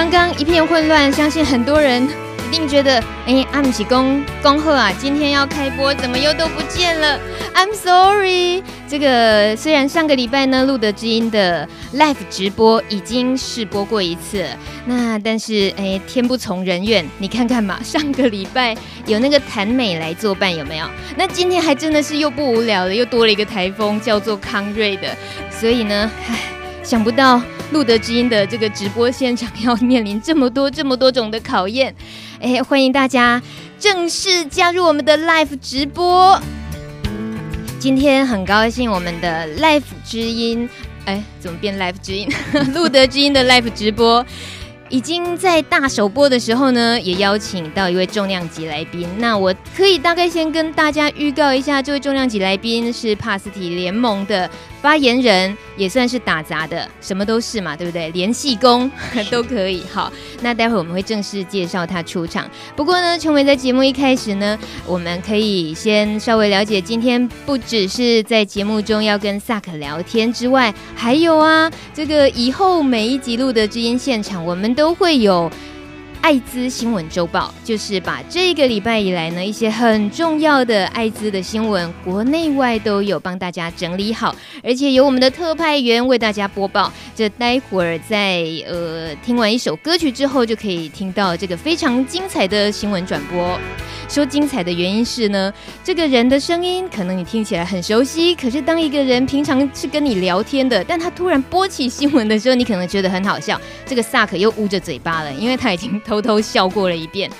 刚刚一片混乱，相信很多人一定觉得，哎，阿米奇恭恭贺啊，今天要开播，怎么又都不见了？I'm sorry。这个虽然上个礼拜呢，路德知音的 live 直播已经试播过一次，那但是哎，天不从人愿，你看看嘛，上个礼拜有那个谭美来作伴，有没有？那今天还真的是又不无聊了，又多了一个台风，叫做康瑞的，所以呢，唉。想不到路德之音的这个直播现场要面临这么多这么多种的考验，哎，欢迎大家正式加入我们的 live 直播。今天很高兴我们的 live 之音，哎，怎么变 live 之音？路德之音的 live 直播。已经在大首播的时候呢，也邀请到一位重量级来宾。那我可以大概先跟大家预告一下，这位重量级来宾是帕斯提联盟的发言人，也算是打杂的，什么都是嘛，对不对？联系工 都可以。好，那待会我们会正式介绍他出场。不过呢，琼美在节目一开始呢，我们可以先稍微了解，今天不只是在节目中要跟萨克聊天之外，还有啊，这个以后每一集录的知音现场，我们都会有。艾滋新闻周报就是把这个礼拜以来呢一些很重要的艾滋的新闻，国内外都有帮大家整理好，而且由我们的特派员为大家播报。这待会儿在呃听完一首歌曲之后，就可以听到这个非常精彩的新闻转播。说精彩的原因是呢，这个人的声音可能你听起来很熟悉，可是当一个人平常是跟你聊天的，但他突然播起新闻的时候，你可能觉得很好笑。这个萨克又捂着嘴巴了，因为他已经。偷偷笑过了一遍，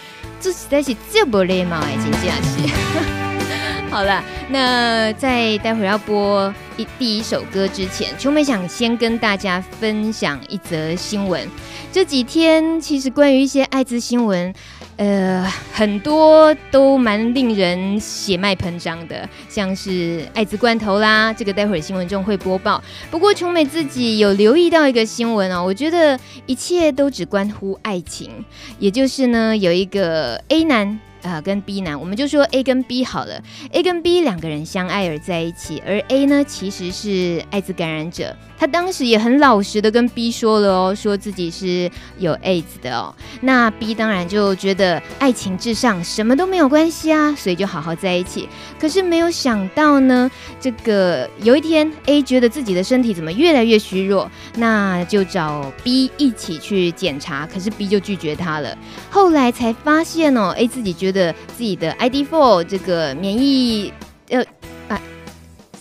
这实在是这不礼貌哎，真的是。好了，那在待会儿要播一第一首歌之前，琼美想先跟大家分享一则新闻。这几天其实关于一些艾滋新闻。呃，很多都蛮令人血脉喷张的，像是艾滋罐头啦，这个待会儿新闻中会播报。不过琼美自己有留意到一个新闻哦，我觉得一切都只关乎爱情，也就是呢，有一个 A 男。呃，跟 B 男，我们就说 A 跟 B 好了。A 跟 B 两个人相爱而在一起，而 A 呢，其实是艾滋感染者。他当时也很老实的跟 B 说了哦，说自己是有 AIDS 的哦。那 B 当然就觉得爱情至上，什么都没有关系啊，所以就好好在一起。可是没有想到呢，这个有一天 A 觉得自己的身体怎么越来越虚弱，那就找 B 一起去检查，可是 B 就拒绝他了。后来才发现哦，A 自己觉觉得自己的 I D four 这个免疫呃啊。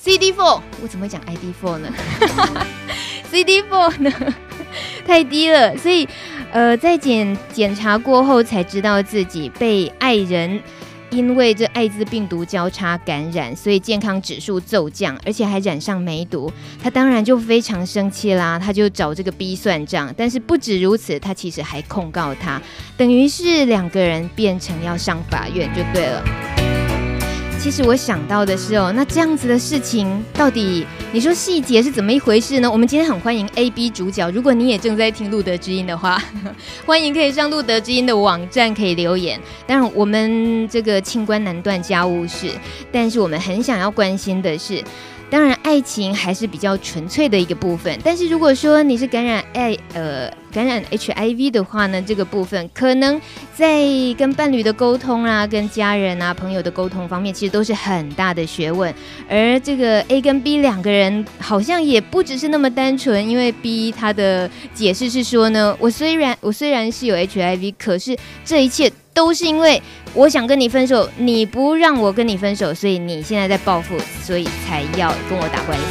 C D four，我怎么会讲 I D four 呢？C D four 呢 太低了，所以呃，在检检查过后才知道自己被爱人因为这艾滋病毒交叉感染，所以健康指数骤降，而且还染上梅毒。他当然就非常生气啦，他就找这个 B 算账。但是不止如此，他其实还控告他，等于是两个人变成要上法院就对了。其实我想到的是哦，那这样子的事情到底你说细节是怎么一回事呢？我们今天很欢迎 A、B 主角，如果你也正在听路德之音的话，欢迎可以上路德之音的网站可以留言。当然，我们这个清官难断家务事，但是我们很想要关心的是。当然，爱情还是比较纯粹的一个部分。但是如果说你是感染爱呃感染 HIV 的话呢，这个部分可能在跟伴侣的沟通啊、跟家人啊、朋友的沟通方面，其实都是很大的学问。而这个 A 跟 B 两个人好像也不只是那么单纯，因为 B 他的解释是说呢，我虽然我虽然是有 HIV，可是这一切。都是因为我想跟你分手，你不让我跟你分手，所以你现在在报复，所以才要跟我打官司。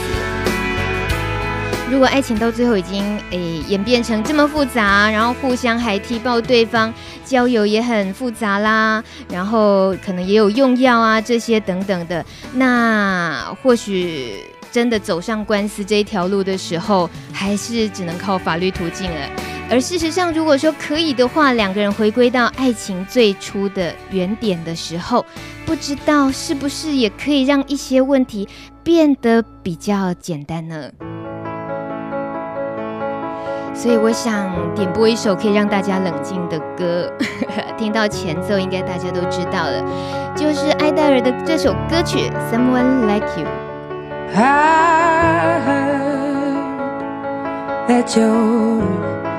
如果爱情到最后已经诶、演变成这么复杂，然后互相还踢爆对方，交友也很复杂啦，然后可能也有用药啊这些等等的，那或许真的走上官司这一条路的时候，还是只能靠法律途径了。而事实上，如果说可以的话，两个人回归到爱情最初的原点的时候，不知道是不是也可以让一些问题变得比较简单呢？所以我想点播一首可以让大家冷静的歌，听到前奏应该大家都知道了，就是艾黛尔的这首歌曲《Someone Like You》。I heard that you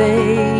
stay.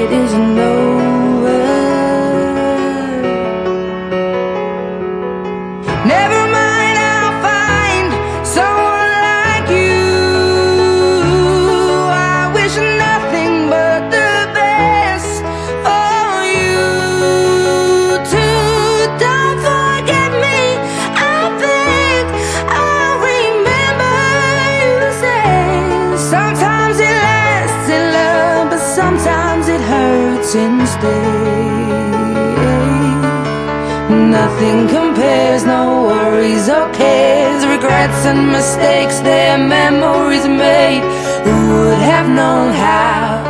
and mistakes, their memories made. Who would have known how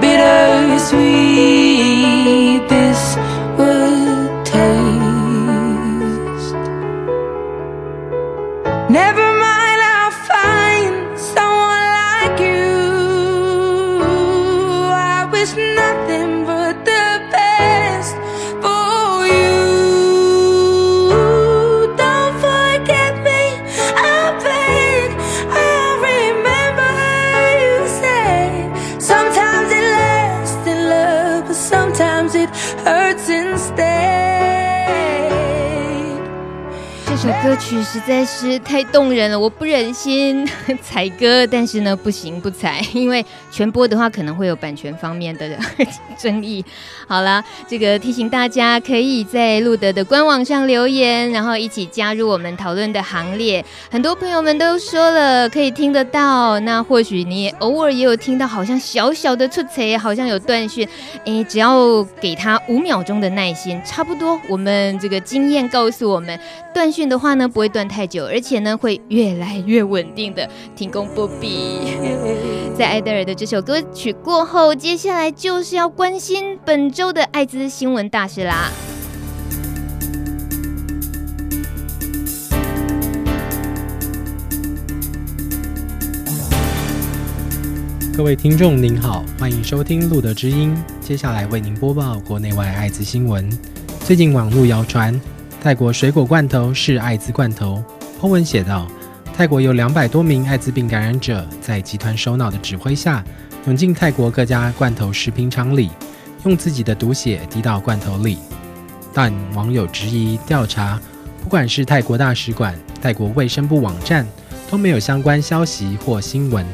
bittersweet 曲实在是太动人了，我不忍心 踩歌，但是呢，不行不踩，因为全播的话可能会有版权方面的 争议。好了，这个提醒大家可以在路德的官网上留言，然后一起加入我们讨论的行列。很多朋友们都说了可以听得到，那或许你也偶尔也有听到，好像小小的出彩，好像有断讯。诶，只要给他五秒钟的耐心，差不多。我们这个经验告诉我们，断讯的话呢，不会断太久，而且呢，会越来越稳定的。停工不必。在艾德尔的这首歌曲过后，接下来就是要关心本周的艾滋新闻大事啦。各位听众您好，欢迎收听路德之音。接下来为您播报国内外艾滋新闻。最近网络谣传泰国水果罐头是艾滋罐头。PO 文写道，泰国有两百多名艾滋病感染者在集团首脑的指挥下，涌进泰国各家罐头食品厂里，用自己的毒血滴到罐头里。但网友质疑调查，不管是泰国大使馆、泰国卫生部网站，都没有相关消息或新闻。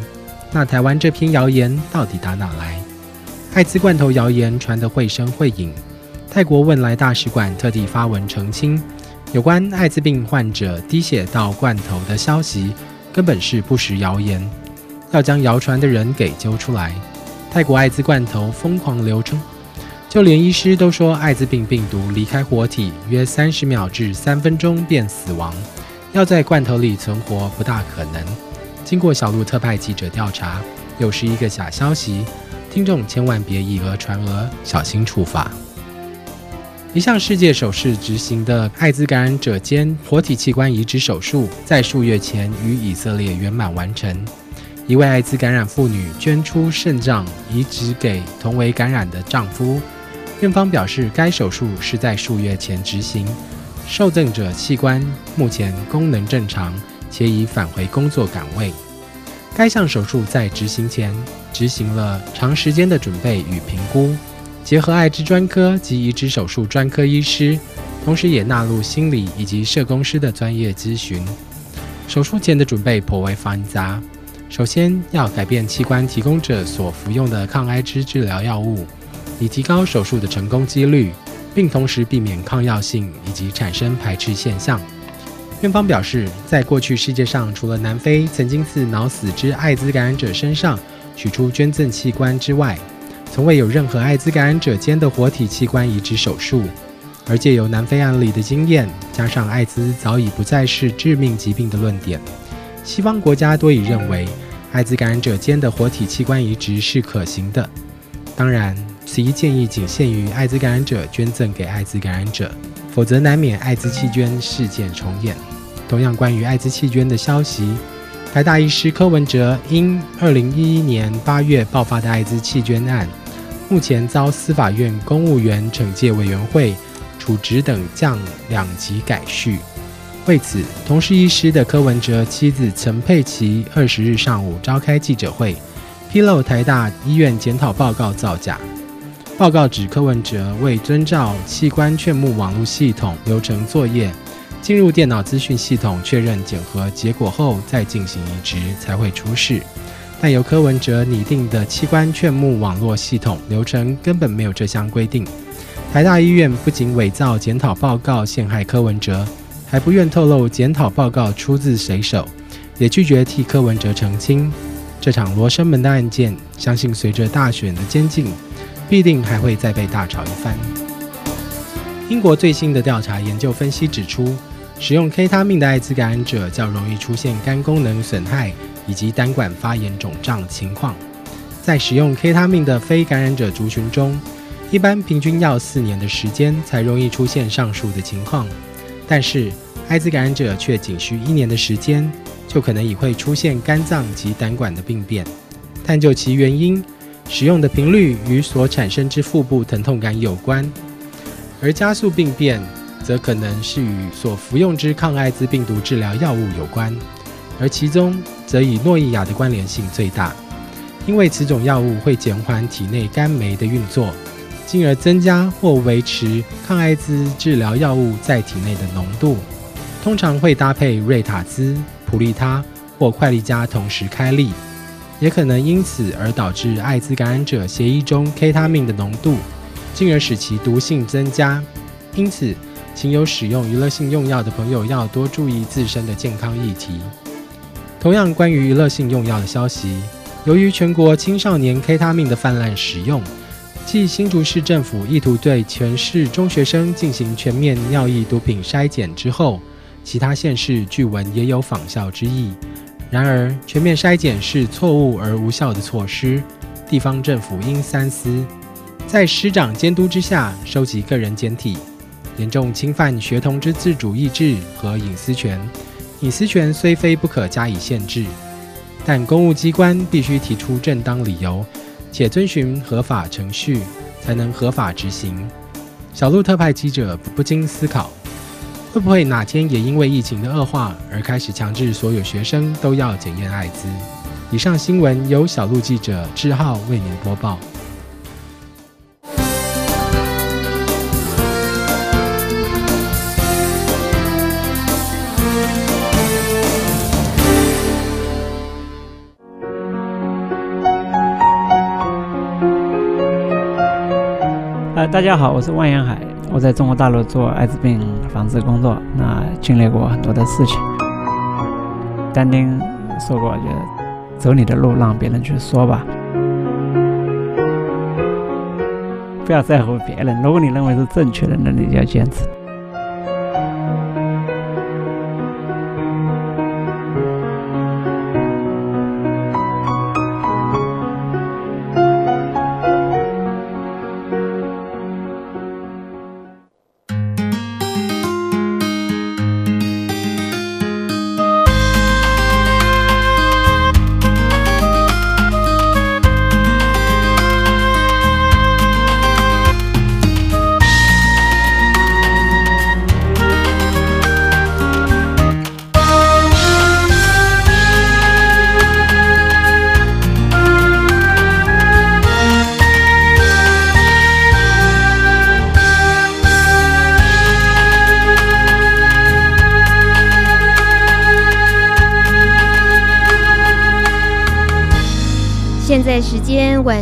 那台湾这篇谣言到底打哪来？艾滋罐头谣言传得绘声绘影，泰国汶莱大使馆特地发文澄清，有关艾滋病患者滴血到罐头的消息，根本是不实谣言，要将谣传的人给揪出来。泰国艾滋罐头疯狂流出，就连医师都说艾滋病病毒离开活体约三十秒至三分钟便死亡，要在罐头里存活不大可能。经过小路特派记者调查，又是一个假消息，听众千万别以讹传讹，小心处罚。一项世界首次执行的艾滋感染者间活体器官移植手术，在数月前于以色列圆满完成。一位艾滋感染妇女捐出肾脏移植给同为感染的丈夫，院方表示该手术是在数月前执行，受赠者器官目前功能正常，且已返回工作岗位。该项手术在执行前执行了长时间的准备与评估。结合艾滋专科及移植手术专科医师，同时也纳入心理以及社工师的专业咨询。手术前的准备颇为繁杂，首先要改变器官提供者所服用的抗艾滋治疗药物，以提高手术的成功几率，并同时避免抗药性以及产生排斥现象。院方表示，在过去世界上，除了南非曾经自脑死之艾滋感染者身上取出捐赠器官之外，从未有任何艾滋感染者间的活体器官移植手术，而借由南非案例的经验，加上艾滋早已不再是致命疾病的论点，西方国家多已认为艾滋感染者间的活体器官移植是可行的。当然，此一建议仅限于艾滋感染者捐赠给艾滋感染者，否则难免艾滋弃捐事件重演。同样关于艾滋弃捐的消息。台大医师柯文哲因二零一一年八月爆发的艾滋弃捐案。目前遭司法院公务员惩戒委员会处职等降两级改叙。为此，同是医师的柯文哲妻子陈佩琪二十日上午召开记者会，披露台大医院检讨报告造假。报告指柯文哲未遵照器官劝募网络系统流程作业，进入电脑资讯系统确认检核结果后再进行移植才会出事。但由柯文哲拟定的器官劝募网络系统流程根本没有这项规定。台大医院不仅伪造检讨报告陷害柯文哲，还不愿透露检讨报告出自谁手，也拒绝替柯文哲澄清。这场罗生门的案件，相信随着大选的监禁，必定还会再被大吵一番。英国最新的调查研究分析指出，使用 K 他命的艾滋感染者较容易出现肝功能损害。以及胆管发炎肿胀情况，在使用 K 他命的非感染者族群中，一般平均要四年的时间才容易出现上述的情况。但是，艾滋感染者却仅需一年的时间，就可能已会出现肝脏及胆管的病变。探究其原因，使用的频率与所产生之腹部疼痛感有关，而加速病变，则可能是与所服用之抗艾滋病毒治疗药物有关。而其中则以诺伊亚的关联性最大，因为此种药物会减缓体内肝酶的运作，进而增加或维持抗艾滋治疗药物在体内的浓度。通常会搭配瑞塔兹、普利他或快利加同时开立，也可能因此而导致艾滋感染者血液中 K 他命的浓度，进而使其毒性增加。因此，请有使用娱乐性用药的朋友要多注意自身的健康议题。同样关于娱乐性用药的消息，由于全国青少年 K 他命的泛滥使用，继新竹市政府意图对全市中学生进行全面尿液毒品筛检之后，其他县市据闻也有仿效之意。然而，全面筛检是错误而无效的措施，地方政府应三思，在师长监督之下收集个人检体，严重侵犯学童之自主意志和隐私权。隐私权虽非不可加以限制，但公务机关必须提出正当理由，且遵循合法程序，才能合法执行。小路特派记者不禁思考，会不会哪天也因为疫情的恶化而开始强制所有学生都要检验艾滋？以上新闻由小路记者志浩为您播报。大家好，我是万延海，我在中国大陆做艾滋病防治工作，那经历过很多的事情。丹丁说过，就走你的路，让别人去说吧，不要在乎别人。如果你认为是正确的，那你就要坚持。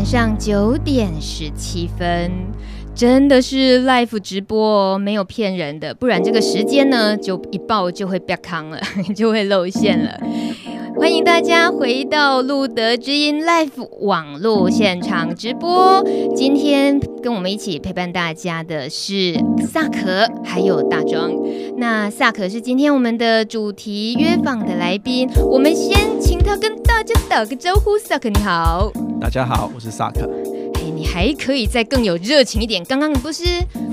上九点十七分，真的是 live 直播哦，没有骗人的，不然这个时间呢，就一报就会被康了，就会露馅了。欢迎大家回到路德之音 Live 网络现场直播。今天跟我们一起陪伴大家的是萨可，还有大庄。那萨可是今天我们的主题约访的来宾，我们先请他跟大家打个招呼。萨可你好，大家好，我是萨克。哎，你还可以再更有热情一点。刚刚你不是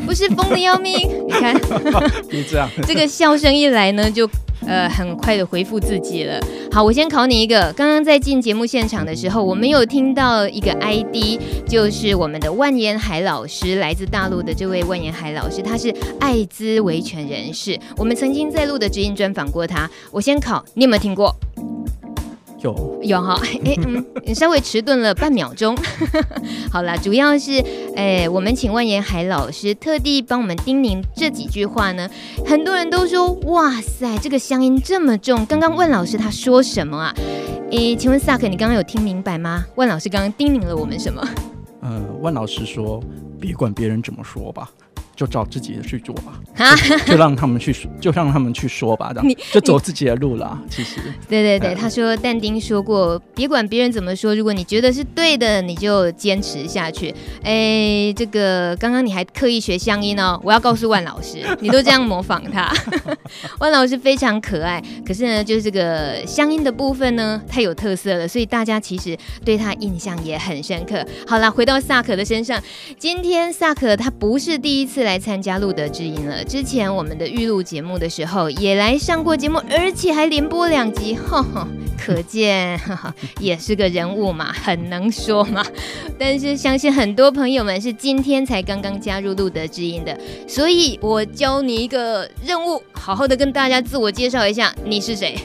不是疯的要命？你看，别这样，这个笑声一来呢，就。呃，很快的回复自己了。好，我先考你一个。刚刚在进节目现场的时候，我们有听到一个 ID，就是我们的万延海老师，来自大陆的这位万延海老师，他是艾滋维权人士。我们曾经在录的知音专访过他。我先考，你有没有听过？有有哈，哎 嗯，你稍微迟钝了半秒钟。好了，主要是哎，我们请万言海老师特地帮我们叮咛这几句话呢。很多人都说，哇塞，这个乡音这么重。刚刚万老师他说什么啊？哎，请问萨克，你刚刚有听明白吗？万老师刚刚叮咛了我们什么？呃，万老师说，别管别人怎么说吧。就照自己的去做吧，就让他们去，就让他们去说吧，这样就走自己的路了。其实，对对对，他说但丁说过，别管别人怎么说，如果你觉得是对的，你就坚持下去。哎，这个刚刚你还刻意学乡音哦，我要告诉万老师，你都这样模仿他。万老师非常可爱，可是呢，就是这个乡音的部分呢，太有特色了，所以大家其实对他印象也很深刻。好了，回到萨可的身上，今天萨可他不是第一次来参加路德知音了。之前我们的预录节目的时候，也来上过节目，而且还连播两集，呵呵，可见也是个人物嘛，很能说嘛。但是相信很多朋友们是今天才刚刚加入路德知音的，所以我教你一个任务，好好的跟大家自我介绍一下，你是谁？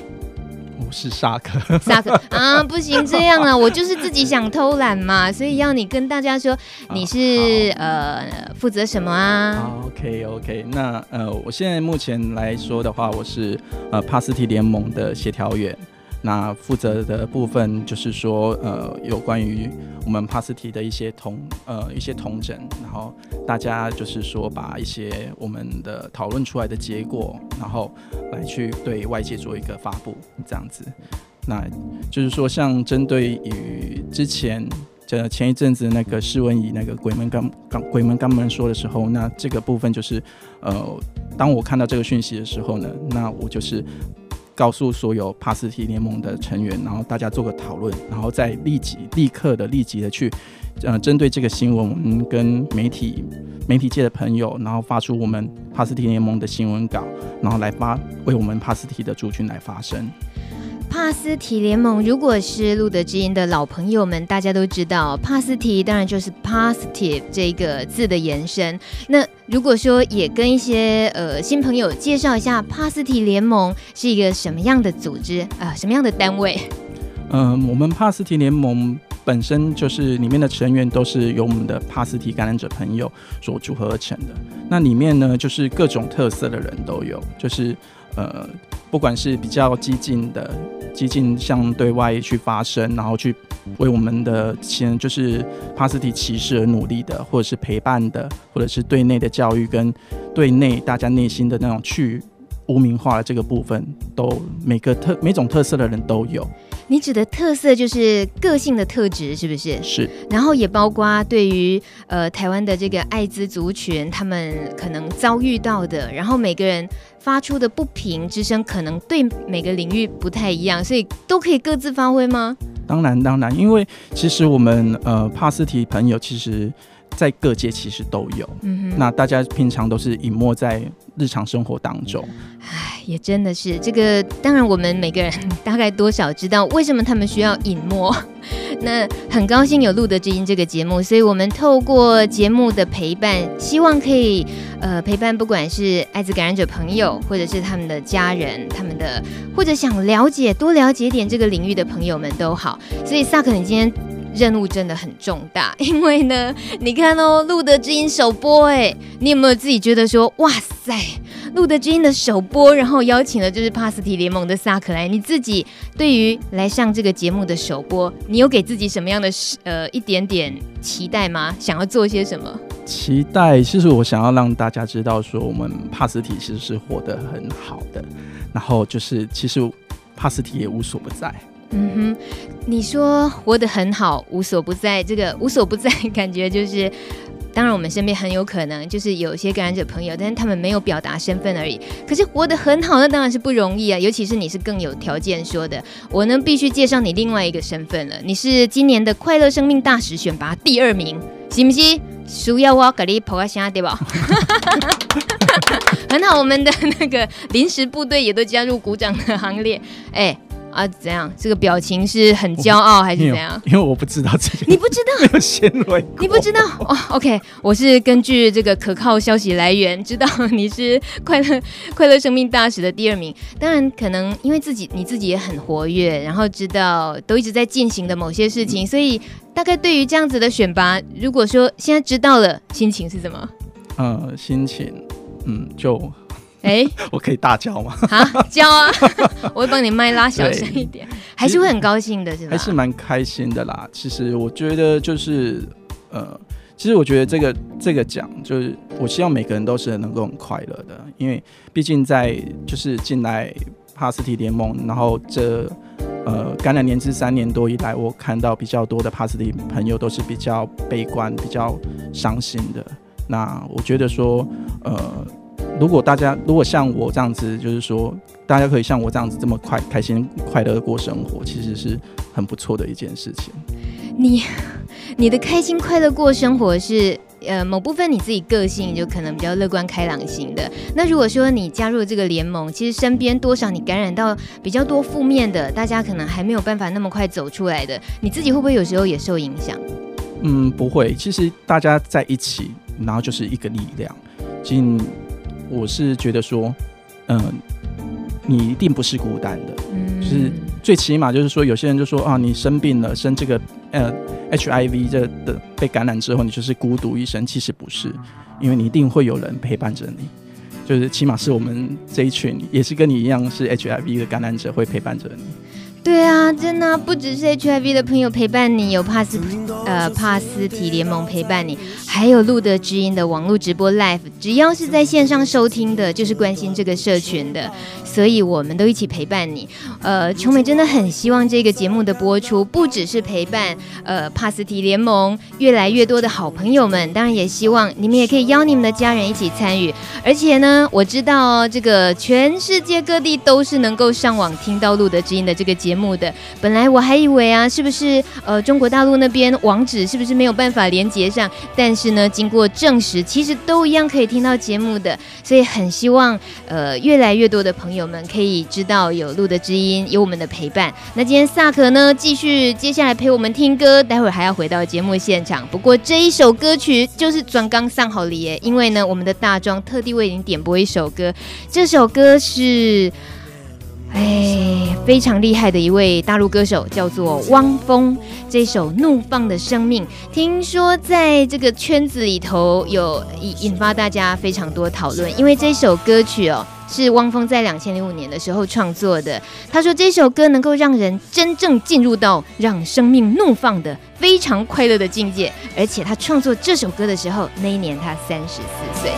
我是沙克，沙克啊，不行这样啊，我就是自己想偷懒嘛，所以要你跟大家说你是呃负责什么啊？OK OK，那呃，我现在目前来说的话，我是呃帕斯提联盟的协调员。那负责的部分就是说，呃，有关于我们帕斯提的一些同，呃，一些同整，然后大家就是说，把一些我们的讨论出来的结果，然后来去对外界做一个发布，这样子。那就是说，像针对于之前，这前一阵子那个施文仪那个鬼门刚刚鬼门刚门说的时候，那这个部分就是，呃，当我看到这个讯息的时候呢，那我就是。告诉所有帕斯提联盟的成员，然后大家做个讨论，然后再立即、立刻的、立即的去，呃，针对这个新闻，我们跟媒体、媒体界的朋友，然后发出我们帕斯提联盟的新闻稿，然后来发为我们帕斯提的族群来发声。帕斯提联盟，如果是路德知音的老朋友们，大家都知道，帕斯提当然就是 positive 这个字的延伸。那如果说也跟一些呃新朋友介绍一下，帕斯提联盟是一个什么样的组织啊、什么样的单位？嗯、我们帕斯提联盟本身就是里面的成员都是由我们的帕斯提感染者朋友所组合而成的。那里面呢，就是各种特色的人都有，就是呃，不管是比较激进的。激进向对外去发声，然后去为我们的先就是帕斯提骑士而努力的，或者是陪伴的，或者是对内的教育跟对内大家内心的那种去污名化的这个部分，都每个特每种特色的人都有。你指的特色就是个性的特质，是不是？是。然后也包括对于呃台湾的这个艾滋族群，他们可能遭遇到的，然后每个人发出的不平之声，可能对每个领域不太一样，所以都可以各自发挥吗？当然，当然，因为其实我们呃帕斯提朋友其实。在各界其实都有，嗯哼，那大家平常都是隐没在日常生活当中。哎，也真的是这个。当然，我们每个人大概多少知道为什么他们需要隐没。那很高兴有路德之音这个节目，所以我们透过节目的陪伴，希望可以呃陪伴不管是艾滋感染者朋友，或者是他们的家人，他们的或者想了解多了解点这个领域的朋友们都好。所以萨克，你今天。任务真的很重大，因为呢，你看哦，露德知音首播，哎，你有没有自己觉得说，哇塞，露德知音的首播，然后邀请了就是帕斯提联盟的萨克来，你自己对于来上这个节目的首播，你有给自己什么样的呃一点点期待吗？想要做些什么？期待，其实我想要让大家知道说，我们帕斯提其实是活得很好的，然后就是其实帕斯提也无所不在。嗯哼，你说活得很好，无所不在。这个无所不在，感觉就是，当然我们身边很有可能就是有些感染者朋友，但是他们没有表达身份而已。可是活得很好，那当然是不容易啊。尤其是你是更有条件说的，我呢必须介绍你另外一个身份了。你是今年的快乐生命大使选拔第二名，行不行？需要我给你捧个下对吧？很好，我们的那个临时部队也都加入鼓掌的行列。哎。啊，怎样？这个表情是很骄傲还是怎样？因为我不知道这个，你不知道 没有先蕊，你不知道哦。OK，我是根据这个可靠消息来源知道 你是快乐快乐生命大使的第二名。当然，可能因为自己你自己也很活跃，然后知道都一直在进行的某些事情，嗯、所以大概对于这样子的选拔，如果说现在知道了，心情是什么？呃，心情，嗯，就。哎，我可以大叫吗？好，叫啊！我会帮你麦拉小声一点，还是会很高兴的，是吧？还是蛮开心的啦。其实我觉得就是，呃，其实我觉得这个这个奖，就是我希望每个人都是能够很快乐的，因为毕竟在就是进来帕斯提联盟，然后这呃感染年资三年多以来，我看到比较多的帕斯提朋友都是比较悲观、比较伤心的。那我觉得说，呃。如果大家如果像我这样子，就是说，大家可以像我这样子这么快开心快乐的过生活，其实是很不错的一件事情。你 你的开心快乐过生活是呃某部分你自己个性就可能比较乐观开朗型的。那如果说你加入这个联盟，其实身边多少你感染到比较多负面的，大家可能还没有办法那么快走出来的，你自己会不会有时候也受影响？嗯，不会。其实大家在一起，然后就是一个力量。进我是觉得说，嗯、呃，你一定不是孤单的，嗯，就是最起码就是说，有些人就说啊，你生病了，生这个呃 HIV 这的被感染之后，你就是孤独一生，其实不是，因为你一定会有人陪伴着你，就是起码是我们这一群，也是跟你一样是 HIV 的感染者，会陪伴着你。对啊，真的，不只是 HIV 的朋友陪伴你，有帕斯呃帕斯提联盟陪伴你，还有路德之音的网络直播 Live，只要是在线上收听的，就是关心这个社群的，所以我们都一起陪伴你。呃，琼美真的很希望这个节目的播出，不只是陪伴呃帕斯提联盟越来越多的好朋友们，当然也希望你们也可以邀你们的家人一起参与。而且呢，我知道，这个全世界各地都是能够上网听到路德之音的这个节节。目的本来我还以为啊，是不是呃中国大陆那边网址是不是没有办法连接上？但是呢，经过证实，其实都一样可以听到节目的。所以很希望呃越来越多的朋友们可以知道有路的知音，有我们的陪伴。那今天萨克呢，继续接下来陪我们听歌，待会儿还要回到节目现场。不过这一首歌曲就是转刚上好礼耶，因为呢，我们的大庄特地为您点播一首歌，这首歌是。哎，非常厉害的一位大陆歌手，叫做汪峰。这首《怒放的生命》，听说在这个圈子里头有引引发大家非常多讨论，因为这首歌曲哦是汪峰在两千零五年的时候创作的。他说这首歌能够让人真正进入到让生命怒放的非常快乐的境界，而且他创作这首歌的时候，那一年他三十四岁。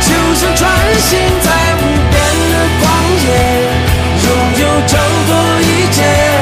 就像穿行在无拥有挣脱一切。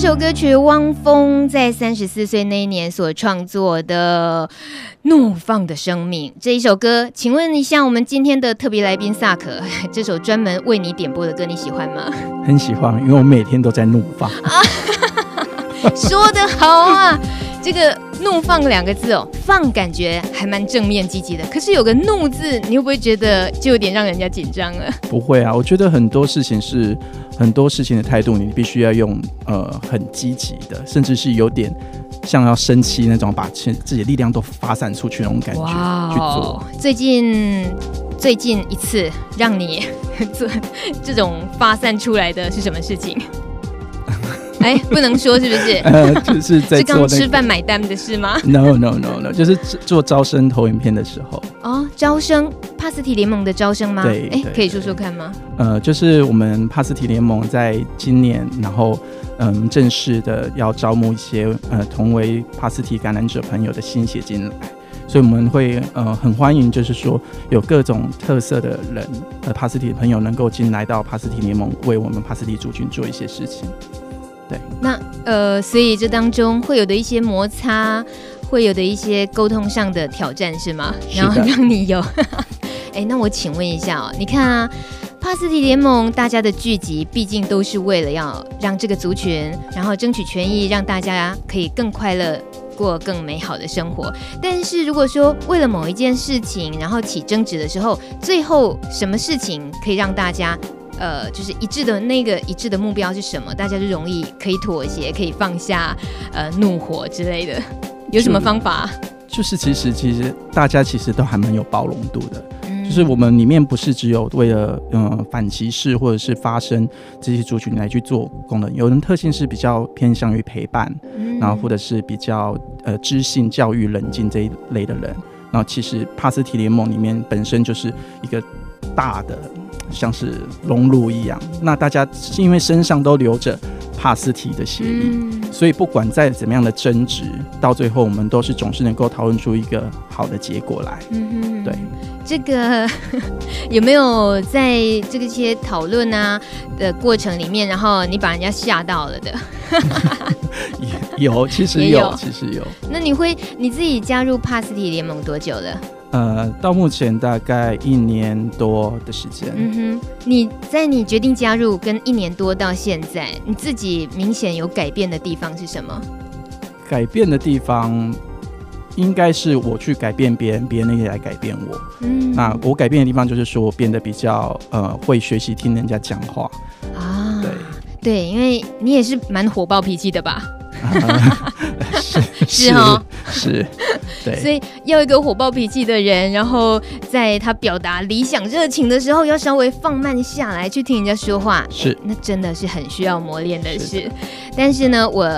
首歌曲，汪峰在三十四岁那一年所创作的《怒放的生命》这一首歌，请问一下，我们今天的特别来宾萨克，这首专门为你点播的歌，你喜欢吗？很喜欢，因为我每天都在怒放。啊、说得好啊！这个“怒放”两个字哦，放感觉还蛮正面积极的，可是有个“怒”字，你会不会觉得就有点让人家紧张了？不会啊，我觉得很多事情是很多事情的态度，你必须要用呃很积极的，甚至是有点像要生气那种，把自己的力量都发散出去那种感觉去做。最近最近一次让你做 这种发散出来的是什么事情？哎，不能说是不是？呃，就是在、刚吃饭买单的事吗？No No No No，就是做招生投影片的时候。哦，招生帕斯提联盟的招生吗？对，哎，可以说说看吗？呃，就是我们帕斯提联盟在今年，然后嗯，正式的要招募一些呃同为帕斯提感染者朋友的新血进来，所以我们会呃很欢迎，就是说有各种特色的人呃帕斯提朋友能够进来到帕斯提联盟，为我们帕斯提族群做一些事情。对，那呃，所以这当中会有的一些摩擦，会有的一些沟通上的挑战是吗？然后让你有，哎，那我请问一下哦，你看啊，帕斯提联盟大家的聚集，毕竟都是为了要让这个族群，然后争取权益，让大家可以更快乐。过更美好的生活。但是如果说为了某一件事情，然后起争执的时候，最后什么事情可以让大家呃，就是一致的那个一致的目标是什么？大家就容易可以妥协，可以放下呃怒火之类的，有什么方法？就，是其实其实大家其实都还蛮有包容度的。就是我们里面不是只有为了嗯反歧视或者是发声这些族群来去做功能，有人特性是比较偏向于陪伴，然后或者是比较呃知性教育冷静这一类的人，然后其实帕斯提联盟里面本身就是一个大的像是熔炉一样，那大家是因为身上都留着帕斯提的血液，所以不管再怎么样的争执，到最后我们都是总是能够讨论出一个好的结果来，嗯对。这个 有没有在这个些讨论啊的过程里面，然后你把人家吓到了的？有，其实有，有其实有。那你会你自己加入帕斯提联盟多久了？呃，到目前大概一年多的时间。嗯哼，你在你决定加入跟一年多到现在，你自己明显有改变的地方是什么？改变的地方。应该是我去改变别人，别人也来改变我。嗯，那我改变的地方就是说，我变得比较呃会学习听人家讲话啊。对对，因为你也是蛮火爆脾气的吧？是是哦，是。对，所以要一个火爆脾气的人，然后在他表达理想热情的时候，要稍微放慢下来去听人家说话。是，那真的是很需要磨练的事。是，但是呢，我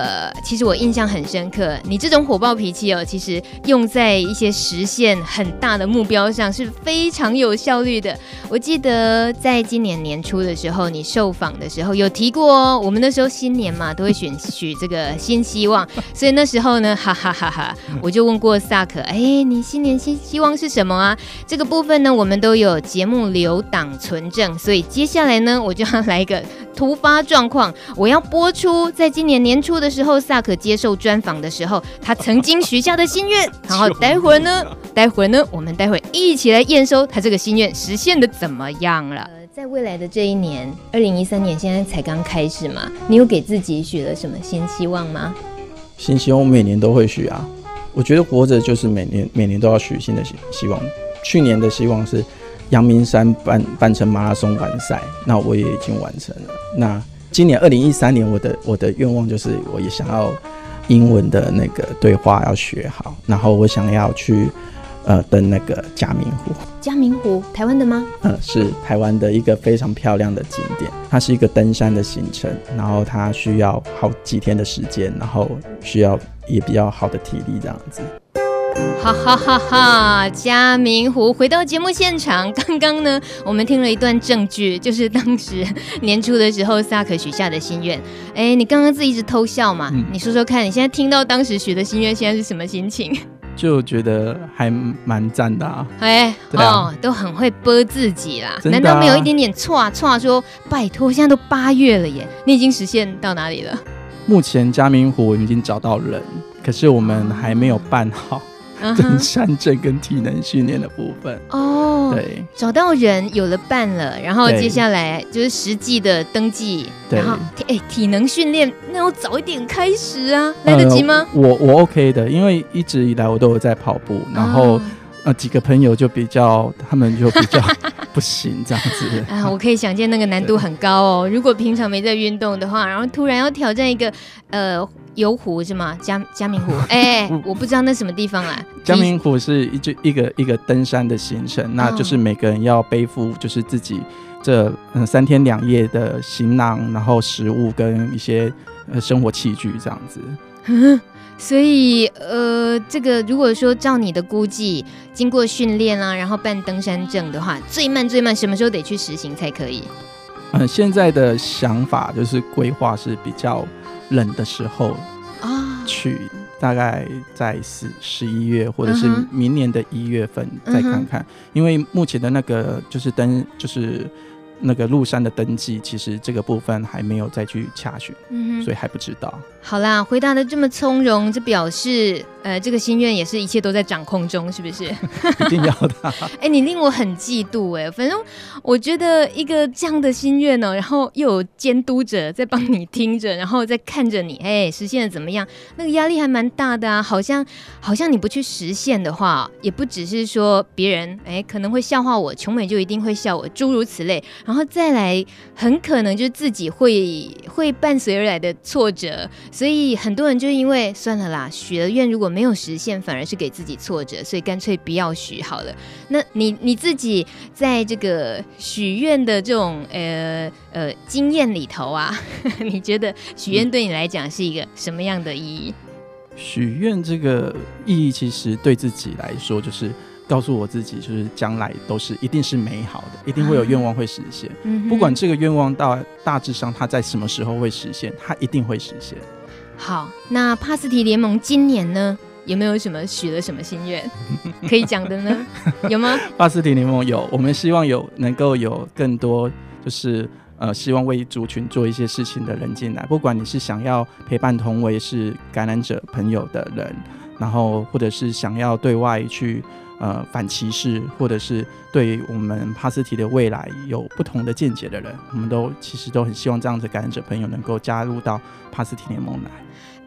其实我印象很深刻，你这种火爆脾气哦，其实用在一些实现很大的目标上是非常有效率的。我记得在今年年初的时候，你受访的时候有提过哦，我们那时候新年嘛，都会选取这个新希望，所以那时候呢，哈哈哈哈，我就问过。萨克，哎，你新年新希望是什么啊？这个部分呢，我们都有节目留档存证，所以接下来呢，我就要来一个突发状况，我要播出在今年年初的时候，萨克接受专访的时候，他曾经许下的心愿。然后待会儿呢，待会儿呢，我们待会一起来验收他这个心愿实现的怎么样了。呃，在未来的这一年，二零一三年现在才刚开始嘛，你有给自己许了什么新希望吗？新希望我每年都会许啊。我觉得活着就是每年每年都要许新的希希望。去年的希望是阳明山办办成马拉松完赛，那我也已经完成了。那今年二零一三年，我的我的愿望就是我也想要英文的那个对话要学好，然后我想要去。呃，登那个嘉明湖。嘉明湖，台湾的吗？嗯，是台湾的一个非常漂亮的景点。它是一个登山的行程，然后它需要好几天的时间，然后需要也比较好的体力这样子。哈哈哈哈！嘉明湖，回到节目现场，刚刚呢，我们听了一段证据，就是当时年初的时候萨克许下的心愿。哎，你刚刚自己一直偷笑嘛？嗯、你说说看，你现在听到当时许的心愿，现在是什么心情？就觉得还蛮赞的啊！哎、欸，啊、哦，都很会播自己啦，啊、难道没有一点点错啊错啊说？拜托，现在都八月了耶，你已经实现到哪里了？目前嘉明湖已经找到人，可是我们还没有办好。登山证跟体能训练的部分。哦，对，找到人有了伴了，然后接下来就是实际的登记，然后哎，体能训练那要早一点开始啊，来得及吗？呃、我我 OK 的，因为一直以来我都有在跑步，然后、哦、呃几个朋友就比较，他们就比较 不行这样子啊，我可以想见那个难度很高哦，如果平常没在运动的话，然后突然要挑战一个呃。游湖是吗？嘉嘉明湖？哎、欸，我不知道那什么地方啊。嘉明湖是一就一个一个登山的行程，那就是每个人要背负就是自己这嗯三天两夜的行囊，然后食物跟一些呃生活器具这样子。嗯，所以呃，这个如果说照你的估计，经过训练啊，然后办登山证的话，最慢最慢什么时候得去实行才可以？嗯，现在的想法就是规划是比较。冷的时候啊，去大概在十十一月或者是明年的一月份再看看，因为目前的那个就是登就是那个入山的登记，其实这个部分还没有再去查询，所以还不知道。好啦，回答的这么从容，这表示呃，这个心愿也是一切都在掌控中，是不是？一定要的。哎，你令我很嫉妒哎。反正我觉得一个这样的心愿呢，然后又有监督者在帮你听着，然后再看着你，哎，实现的怎么样？那个压力还蛮大的啊。好像好像你不去实现的话，也不只是说别人哎可能会笑话我，琼美就一定会笑我，诸如此类。然后再来，很可能就是自己会会伴随而来的挫折。所以很多人就因为算了啦，许了愿如果没有实现，反而是给自己挫折，所以干脆不要许好了。那你你自己在这个许愿的这种呃呃经验里头啊，你觉得许愿对你来讲是一个什么样的意义？许愿这个意义，其实对自己来说，就是告诉我自己，就是将来都是一定是美好的，一定会有愿望会实现。嗯，不管这个愿望到大致上它在什么时候会实现，它一定会实现。好，那帕斯提联盟今年呢，有没有什么许了什么心愿 可以讲的呢？有吗？帕斯提联盟有，我们希望有能够有更多，就是呃，希望为族群做一些事情的人进来。不管你是想要陪伴同为是感染者朋友的人，然后或者是想要对外去呃反歧视，或者是对我们帕斯提的未来有不同的见解的人，我们都其实都很希望这样子感染者朋友能够加入到帕斯提联盟来。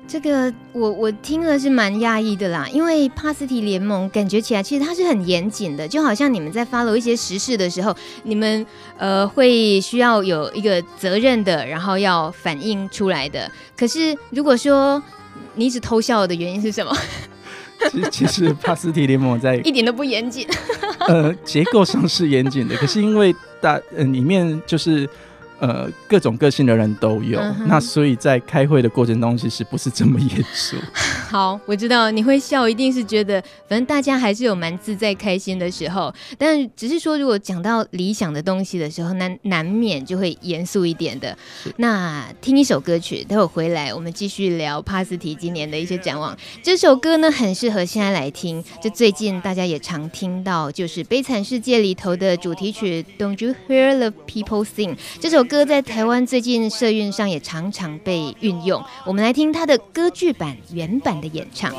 这个我我听了是蛮讶异的啦，因为帕斯提联盟感觉起来其实它是很严谨的，就好像你们在 follow 一些时事的时候，你们呃会需要有一个责任的，然后要反映出来的。可是如果说你一直偷笑的原因是什么？其实其实帕斯提联盟在 一点都不严谨，呃，结构上是严谨的，可是因为大呃里面就是。呃，各种个性的人都有，嗯、那所以在开会的过程中，其实不是这么严肃。好，我知道你会笑，一定是觉得反正大家还是有蛮自在、开心的时候。但只是说，如果讲到理想的东西的时候，难难免就会严肃一点的。那听一首歌曲，待会回来我们继续聊帕斯提今年的一些展望。这首歌呢，很适合现在来听。就最近大家也常听到，就是《悲惨世界》里头的主题曲《Don't You Hear the People Sing》这首。歌在台湾最近社运上也常常被运用，我们来听他的歌剧版原版的演唱。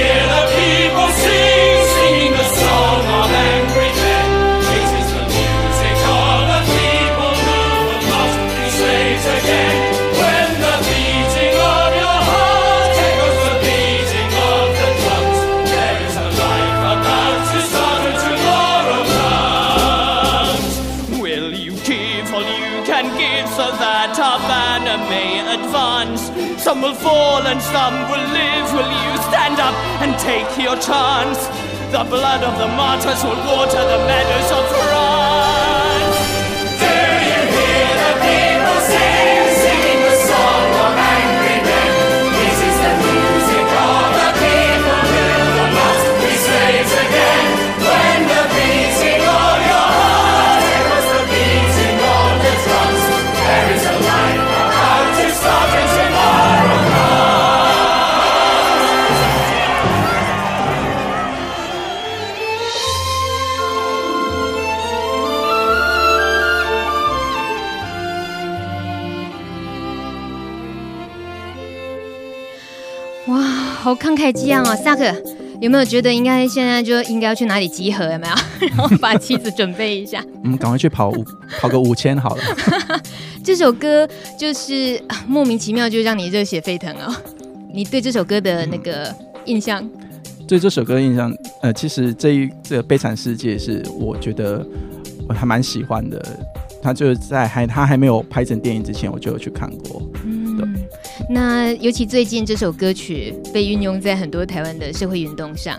hear the people sing. fall and some will live. Will you stand up and take your chance? The blood of the martyrs will water the meadows of France. 好慷慨激昂哦，萨克有没有觉得应该现在就应该要去哪里集合？有没有？然后把妻子准备一下。我们赶快去跑五跑个五千好了。这首歌就是莫名其妙就让你热血沸腾哦。你对这首歌的那个印象？嗯、对这首歌的印象，呃，其实这一这个悲惨世界是我觉得我还蛮喜欢的。他就是在还他还没有拍成电影之前，我就有去看过。那尤其最近这首歌曲被运用在很多台湾的社会运动上，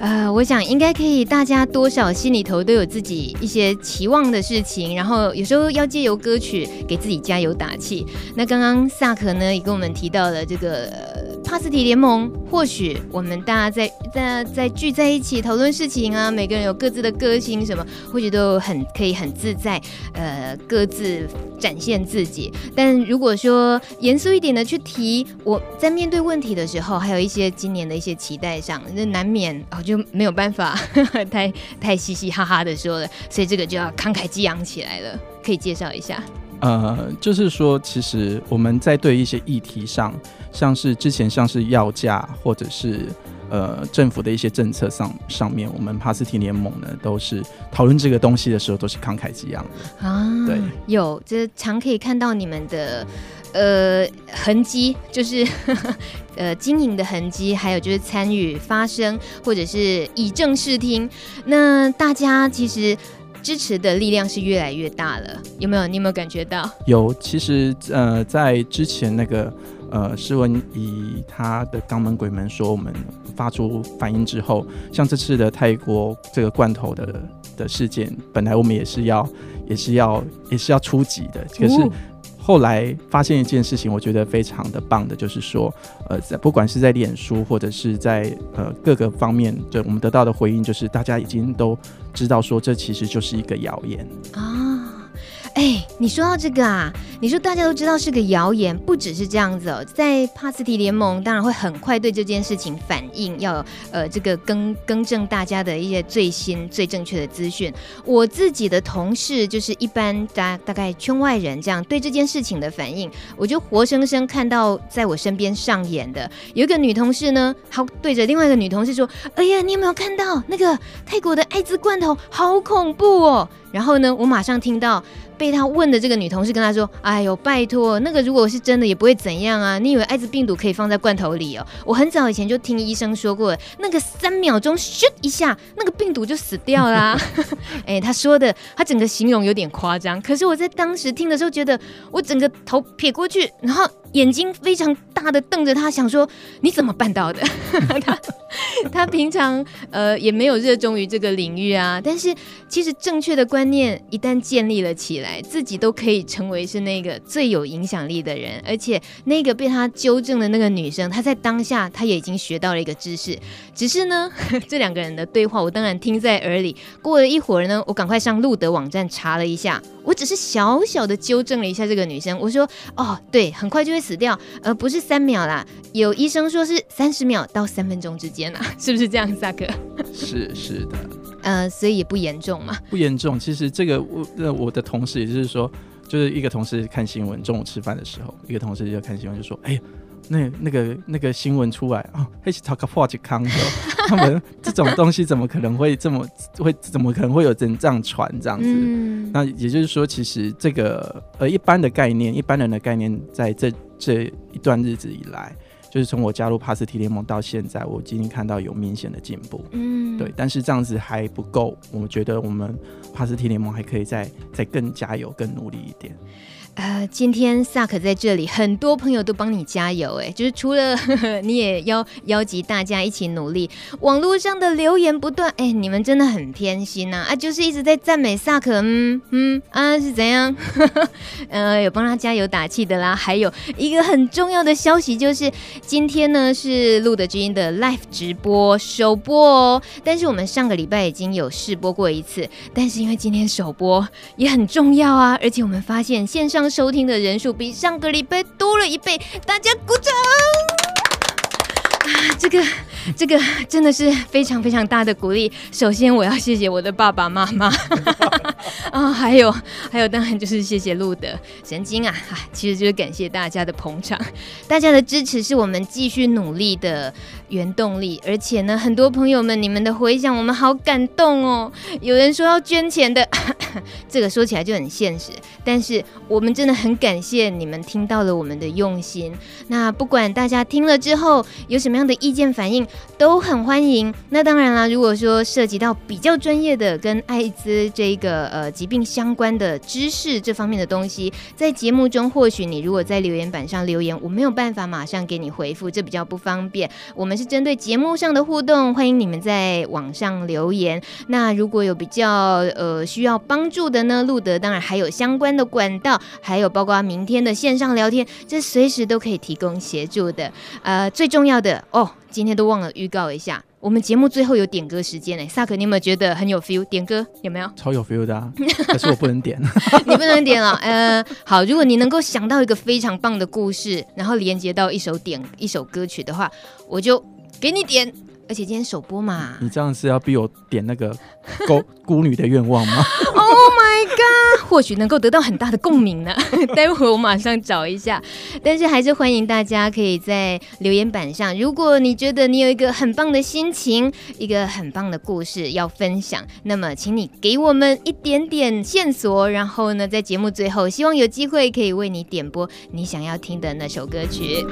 呃，我想应该可以，大家多少心里头都有自己一些期望的事情，然后有时候要借由歌曲给自己加油打气。那刚刚萨克呢也跟我们提到了这个。帕斯提联盟，或许我们大家在在在聚在一起讨论事情啊，每个人有各自的个性，什么或许都很可以很自在，呃，各自展现自己。但如果说严肃一点的去提，我在面对问题的时候，还有一些今年的一些期待上，那难免哦就没有办法太太嘻嘻哈哈的说了，所以这个就要慷慨激昂起来了。可以介绍一下。呃，就是说，其实我们在对一些议题上，像是之前像是药价，或者是呃政府的一些政策上上面，我们帕斯提联盟呢，都是讨论这个东西的时候，都是慷慨激昂的啊。对，有，这常可以看到你们的呃痕迹，就是 呃经营的痕迹，还有就是参与发声，或者是以正视听。那大家其实。支持的力量是越来越大了，有没有？你有没有感觉到？有，其实呃，在之前那个呃，施文以他的肛门鬼门说我们发出反应之后，像这次的泰国这个罐头的的事件，本来我们也是要也是要也是要出击的，可是。哦后来发现一件事情，我觉得非常的棒的，就是说，呃，在不管是在脸书或者是在呃各个方面，对我们得到的回应，就是大家已经都知道说，这其实就是一个谣言啊。哎，你说到这个啊，你说大家都知道是个谣言，不只是这样子哦，在帕斯提联盟当然会很快对这件事情反应，要呃这个更更正大家的一些最新最正确的资讯。我自己的同事就是一般大大概圈外人这样对这件事情的反应，我就活生生看到在我身边上演的，有一个女同事呢，好对着另外一个女同事说：“哎呀，你有没有看到那个泰国的艾滋罐头，好恐怖哦！”然后呢，我马上听到。被他问的这个女同事跟他说：“哎呦，拜托，那个如果是真的也不会怎样啊！你以为艾滋病毒可以放在罐头里哦？我很早以前就听医生说过，那个三秒钟咻一下，那个病毒就死掉啦。哎，他说的，他整个形容有点夸张，可是我在当时听的时候，觉得我整个头撇过去，然后。眼睛非常大的瞪着他，想说你怎么办到的？他他平常呃也没有热衷于这个领域啊，但是其实正确的观观念一旦建立了起来，自己都可以成为是那个最有影响力的人。而且那个被他纠正的那个女生，她在当下她也已经学到了一个知识，只是呢 这两个人的对话我当然听在耳里。过了一会儿呢，我赶快上路德网站查了一下，我只是小小的纠正了一下这个女生，我说哦对，很快就会。死掉，而不是三秒啦。有医生说是三十秒到三分钟之间啦，是不是这样，萨克？是是的，呃，所以也不严重嘛。不严重。其实这个我我的同事，也就是说，就是一个同事看新闻，中午吃饭的时候，一个同事就看新闻就说：“哎呀，那那个那个新闻出来啊，黑起 talk about 康的，他们这种东西怎么可能会这么会怎么可能会有人这样传这样子？”嗯、那也就是说，其实这个呃一般的概念，一般人的概念，在这。这一段日子以来，就是从我加入帕斯提联盟到现在，我今天看到有明显的进步。嗯，对，但是这样子还不够，我们觉得我们帕斯提联盟还可以再再更加油、更努力一点。呃，今天萨克在这里，很多朋友都帮你加油，哎，就是除了呵 呵你也要邀集大家一起努力。网络上的留言不断，哎，你们真的很偏心呐，啊，就是一直在赞美萨克，嗯嗯啊是怎样？呵 呵呃，有帮他加油打气的啦。还有一个很重要的消息就是，今天呢是路德知音的 live 直播首播哦，但是我们上个礼拜已经有试播过一次，但是因为今天首播也很重要啊，而且我们发现线上。收听的人数比上个礼拜多了一倍，大家鼓掌！啊，这个这个真的是非常非常大的鼓励。首先，我要谢谢我的爸爸妈妈 啊，还有还有，当然就是谢谢路德神经啊，其实就是感谢大家的捧场，大家的支持是我们继续努力的原动力。而且呢，很多朋友们，你们的回响我们好感动哦。有人说要捐钱的，这个说起来就很现实，但是我们真的很感谢你们听到了我们的用心。那不管大家听了之后有什么样的意见反应都很欢迎。那当然啦，如果说涉及到比较专业的跟艾滋这个呃疾病相关的知识这方面的东西，在节目中或许你如果在留言板上留言，我没有办法马上给你回复，这比较不方便。我们是针对节目上的互动，欢迎你们在网上留言。那如果有比较呃需要帮助的呢，路德当然还有相关的管道，还有包括明天的线上聊天，这随时都可以提供协助的。呃，最重要的哦，今天都忘了预告一下，我们节目最后有点歌时间呢。萨克，你有没有觉得很有 feel？点歌有没有？超有 feel 的啊！可是我不能点，你不能点了。呃，好，如果你能够想到一个非常棒的故事，然后连接到一首点一首歌曲的话，我就给你点。而且今天首播嘛，你这样是要逼我点那个 孤孤女的愿望吗？Oh my god，或许能够得到很大的共鸣呢。待会我马上找一下。但是还是欢迎大家可以在留言板上，如果你觉得你有一个很棒的心情，一个很棒的故事要分享，那么请你给我们一点点线索，然后呢，在节目最后，希望有机会可以为你点播你想要听的那首歌曲。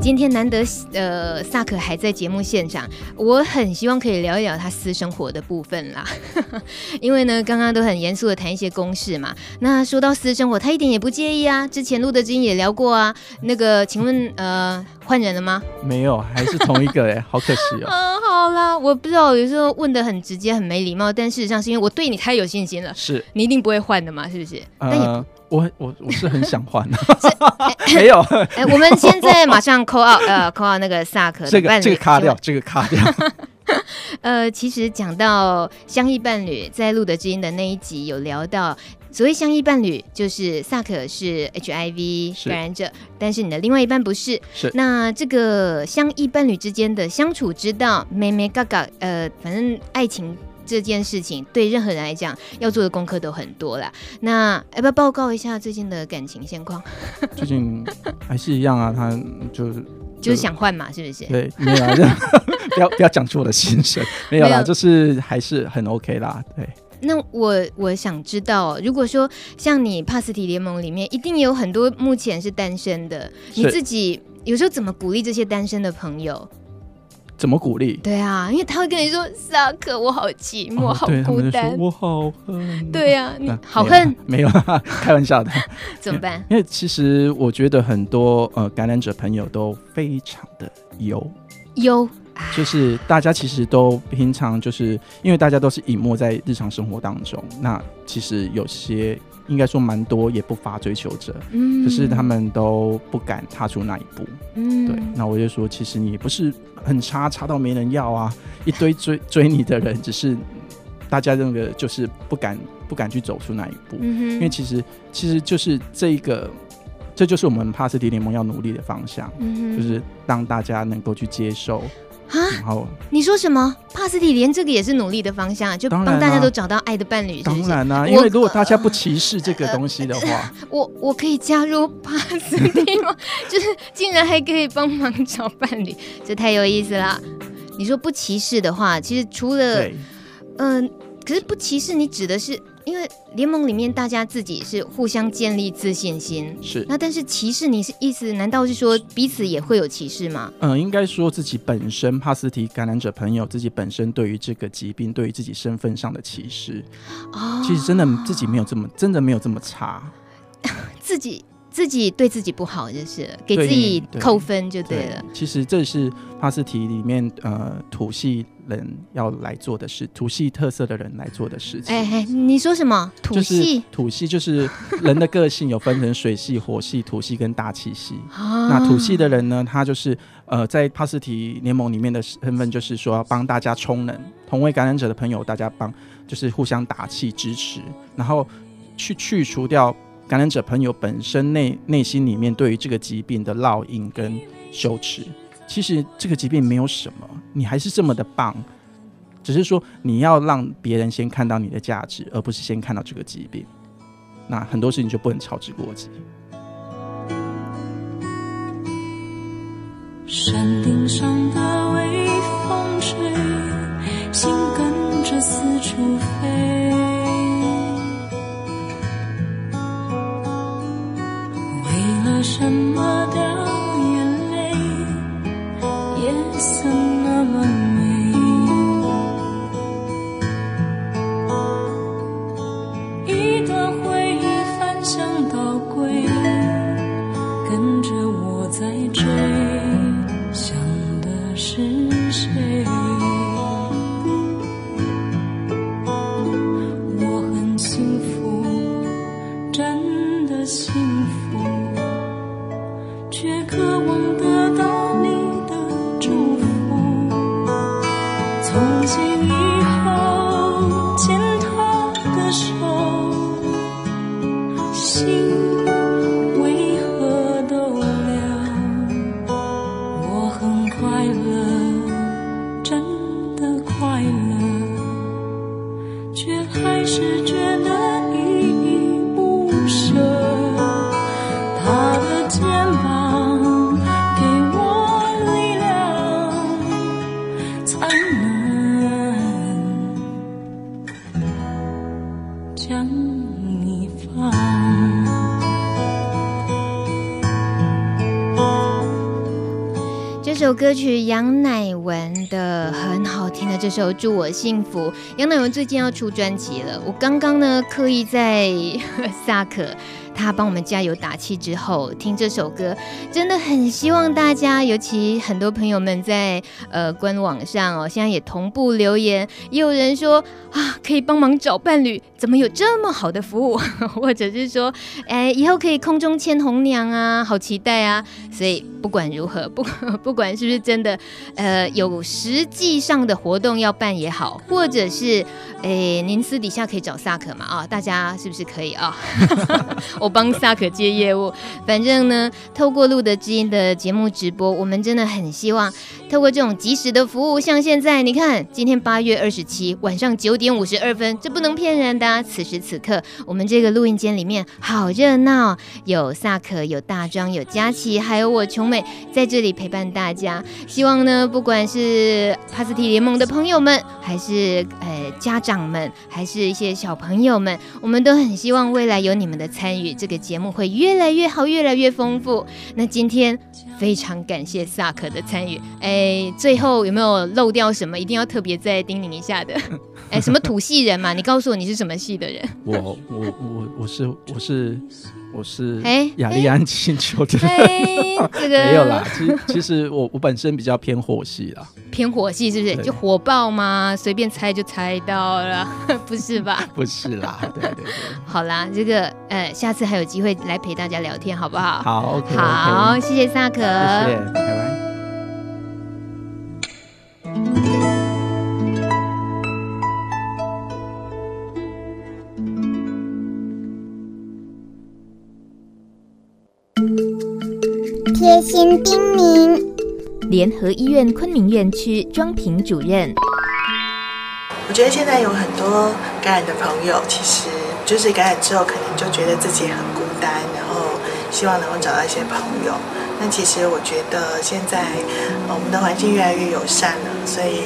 今天难得，呃，萨克还在节目现场，我很希望可以聊一聊他私生活的部分啦。因为呢，刚刚都很严肃的谈一些公事嘛。那说到私生活，他一点也不介意啊。之前录的经也聊过啊。那个，请问，呃，换人了吗？没有，还是同一个哎，好可惜哦。嗯，好啦，我不知道，有时候问的很直接，很没礼貌，但事实上是因为我对你太有信心了。是，你一定不会换的嘛，是不是？呃、但也。我我我是很想换的，没有。哎，我们现在马上 call out，呃，call out 那个萨克这个这个卡掉，这个卡掉。呃，其实讲到相依伴侣，在路德之音的那一集有聊到，所谓相依伴侣，就是萨克是 HIV 感染者，但是你的另外一半不是。是。那这个相依伴侣之间的相处之道，妹妹嘎嘎，呃，反正爱情。这件事情对任何人来讲，要做的功课都很多啦。那要不要报告一下最近的感情现况？最近还是一样啊，他就是就，是想换嘛，是不是？对，没有啊，不要不要讲出我的心声，没有啦，有就是还是很 OK 啦。对，那我我想知道，如果说像你帕斯提联盟里面，一定有很多目前是单身的，你自己有时候怎么鼓励这些单身的朋友？怎么鼓励？对啊，因为他会跟你说：“萨克，我好寂寞，哦、好孤单，我好恨。”对呀、啊，你好恨？没有，没有 开玩笑的。怎么办？因为其实我觉得很多呃感染者朋友都非常的忧忧，就是大家其实都平常就是因为大家都是隐没在日常生活当中，那其实有些。应该说蛮多也不乏追求者，嗯，可是他们都不敢踏出那一步，嗯，对。那我就说，其实你不是很差，差到没人要啊，一堆追 追你的人，只是大家认为就是不敢不敢去走出那一步，嗯哼，因为其实其实就是这一个，这就是我们帕斯提联盟要努力的方向，嗯哼，就是让大家能够去接受。啊！好，你说什么？帕斯蒂连这个也是努力的方向，就帮大家都找到爱的伴侣。当然啦、啊，因为如果大家不歧视这个东西的话，呃、我我可以加入帕斯蒂吗？就是竟然还可以帮忙找伴侣，这太有意思了。你说不歧视的话，其实除了嗯、呃，可是不歧视，你指的是？因为联盟里面大家自己是互相建立自信心，是那但是歧视你是意思？难道是说彼此也会有歧视吗？嗯，应该说自己本身帕斯提感染者朋友自己本身对于这个疾病，对于自己身份上的歧视，哦，其实真的自己没有这么真的没有这么差，自己自己对自己不好就是给自己扣分就对了。对，其实这是帕斯提里面呃土系。人要来做的事，土系特色的人来做的事情。哎哎，你说什么？土系？土系就是人的个性有分成水系、火系、土系跟大气系。那土系的人呢，他就是呃，在帕斯提联盟里面的身份，就是说要帮大家充能，同为感染者的朋友，大家帮就是互相打气支持，然后去去除掉感染者朋友本身内内心里面对于这个疾病的烙印跟羞耻。其实这个疾病没有什么，你还是这么的棒，只是说你要让别人先看到你的价值，而不是先看到这个疾病。那很多事情就不能操之过急。山顶上的这首《祝我幸福》，杨乃文最近要出专辑了。我刚刚呢刻意在 萨克他帮我们加油打气之后听这首歌，真的很希望大家，尤其很多朋友们在呃官网上哦，现在也同步留言，也有人说啊可以帮忙找伴侣，怎么有这么好的服务？或者是说，哎，以后可以空中牵红娘啊，好期待啊！所以不管如何，不不管。是不是真的？呃，有实际上的活动要办也好，或者是，哎，您私底下可以找萨克嘛？啊，大家是不是可以啊？我帮萨可接业务。反正呢，透过路德知音的节目直播，我们真的很希望透过这种即时的服务，像现在，你看，今天八月二十七晚上九点五十二分，这不能骗人的啊。此时此刻，我们这个录音间里面好热闹，有萨可，有大庄，有佳琪，还有我琼美在这里陪伴大家。家希望呢，不管是帕斯提联盟的朋友们，还是呃家长们，还是一些小朋友们，我们都很希望未来有你们的参与，这个节目会越来越好，越来越丰富。那今天非常感谢萨可的参与，哎，最后有没有漏掉什么？一定要特别再叮咛一下的？哎，什么土系人嘛？你告诉我你是什么系的人？我我我我是我是。我是哎雅利安星球的，这个 没有啦。其实其实我我本身比较偏火系啦，偏火系是不是？就火爆吗？随便猜就猜到了，不是吧？不是啦，对对对。好啦，这个呃，下次还有机会来陪大家聊天，好不好？好，OK，好.谢谢萨可，谢谢，拜拜。贴心叮咛，联合医院昆明院区庄平主任。我觉得现在有很多感染的朋友，其实就是感染之后，可能就觉得自己很孤单，然后希望能够找到一些朋友。那其实我觉得现在我们的环境越来越友善了，所以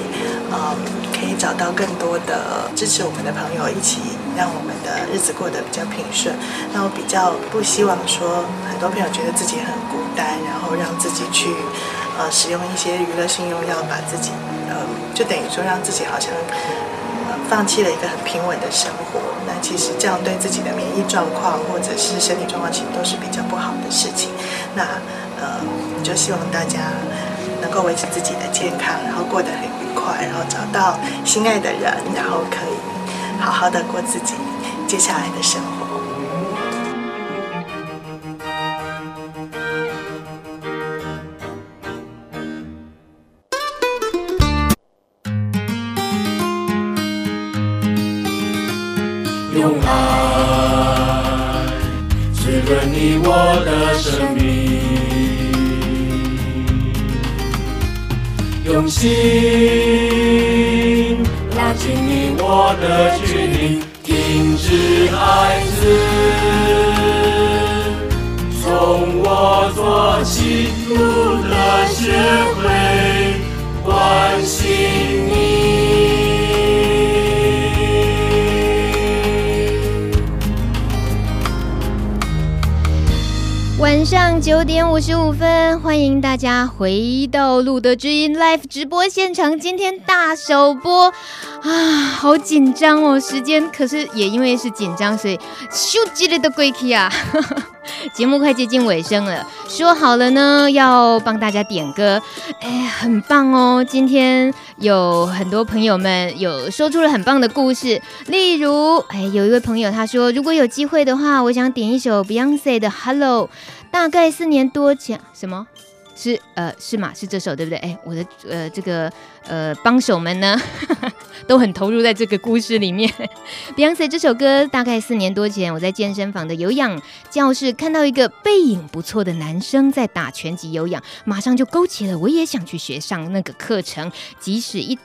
嗯，可以找到更多的支持我们的朋友一起。让我们的日子过得比较平顺。那我比较不希望说，很多朋友觉得自己很孤单，然后让自己去呃使用一些娱乐性用药，把自己呃就等于说让自己好像呃放弃了一个很平稳的生活。那其实这样对自己的免疫状况或者是身体状况，其实都是比较不好的事情。那呃就希望大家够维持自己的健康，然后过得很愉快，然后找到心爱的人，然后可以。好好的过自己接下来的生活。用爱滋润你我的生心。拉近你我的距离，停止孩子，从我做起，路德学会关心上九点五十五分，欢迎大家回到路德知音 Live 直播现场。今天大首播啊，好紧张哦！时间可是也因为是紧张，所以咻叽哩的过去啊。节目快接近尾声了，说好了呢，要帮大家点歌，哎，很棒哦！今天有很多朋友们有说出了很棒的故事，例如，哎，有一位朋友他说，如果有机会的话，我想点一首 Beyonce 的《Hello》，大概四年多前，什么？是呃是吗？是这首对不对？哎，我的呃这个呃帮手们呢 都很投入在这个故事里面。Beyonce 这首歌大概四年多前，我在健身房的有氧教室看到一个背影不错的男生在打拳击有氧，马上就勾起了我也想去学上那个课程，即使一。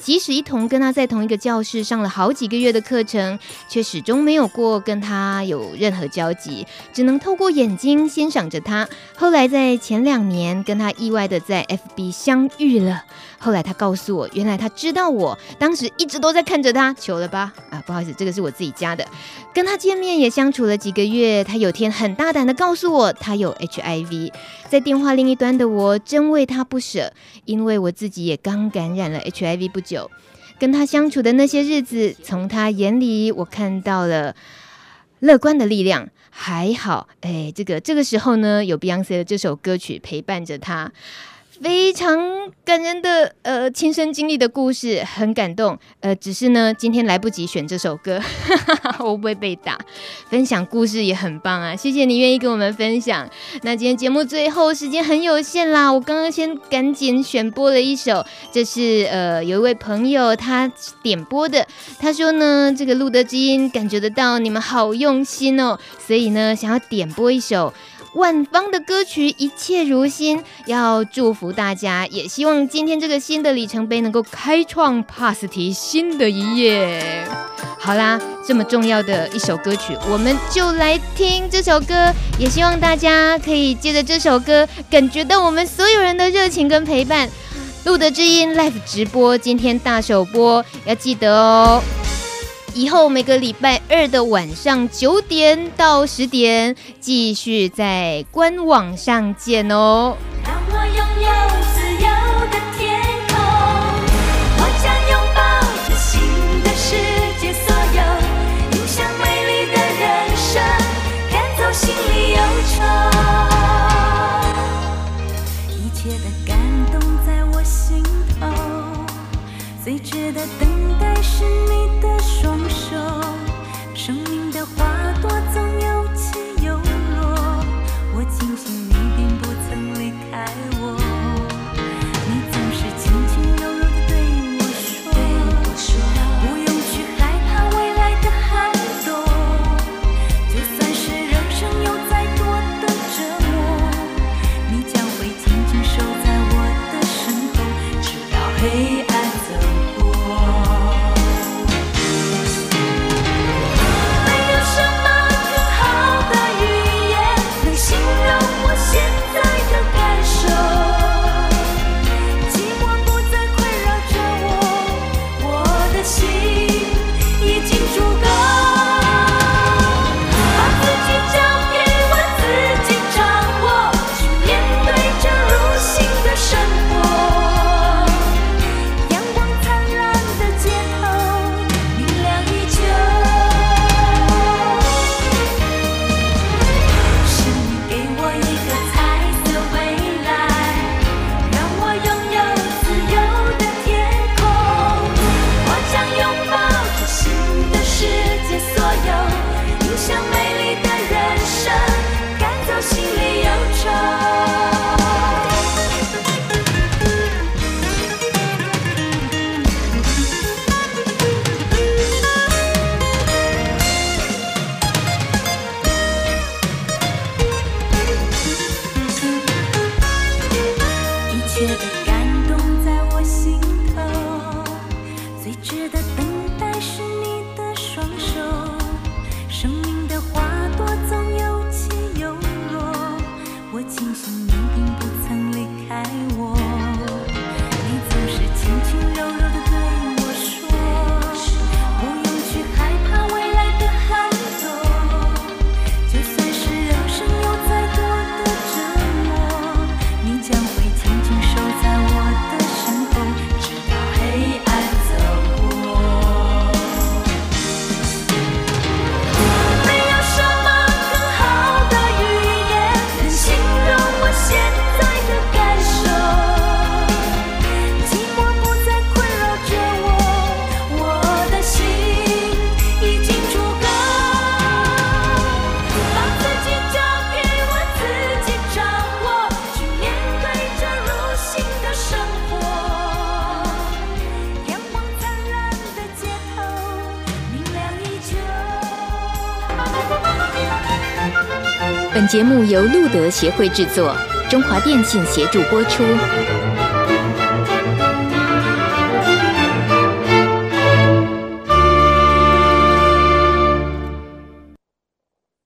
即使一同跟他在同一个教室上了好几个月的课程，却始终没有过跟他有任何交集，只能透过眼睛欣赏着他。后来在前两年跟他意外的在 FB 相遇了。后来他告诉我，原来他知道我当时一直都在看着他，求了吧？啊，不好意思，这个是我自己加的。跟他见面也相处了几个月，他有天很大胆的告诉我他有 HIV。在电话另一端的我真为他不舍，因为我自己也刚感染了 HIV 不久。跟他相处的那些日子，从他眼里我看到了乐观的力量。还好，哎，这个这个时候呢，有 Beyonce 的这首歌曲陪伴着他。非常感人的呃亲身经历的故事，很感动。呃，只是呢，今天来不及选这首歌，我不会被打。分享故事也很棒啊，谢谢你愿意跟我们分享。那今天节目最后时间很有限啦，我刚刚先赶紧选播了一首，这是呃有一位朋友他点播的，他说呢，这个路德知音感觉得到你们好用心哦，所以呢想要点播一首。万芳的歌曲一切如新，要祝福大家，也希望今天这个新的里程碑能够开创帕斯堤新的一页。好啦，这么重要的一首歌曲，我们就来听这首歌，也希望大家可以借着这首歌，感觉到我们所有人的热情跟陪伴。路德知音 Live 直播，今天大首播，要记得哦。以后每个礼拜二的晚上九点到十点，继续在官网上见哦。节目由路德协会制作，中华电信协助播出。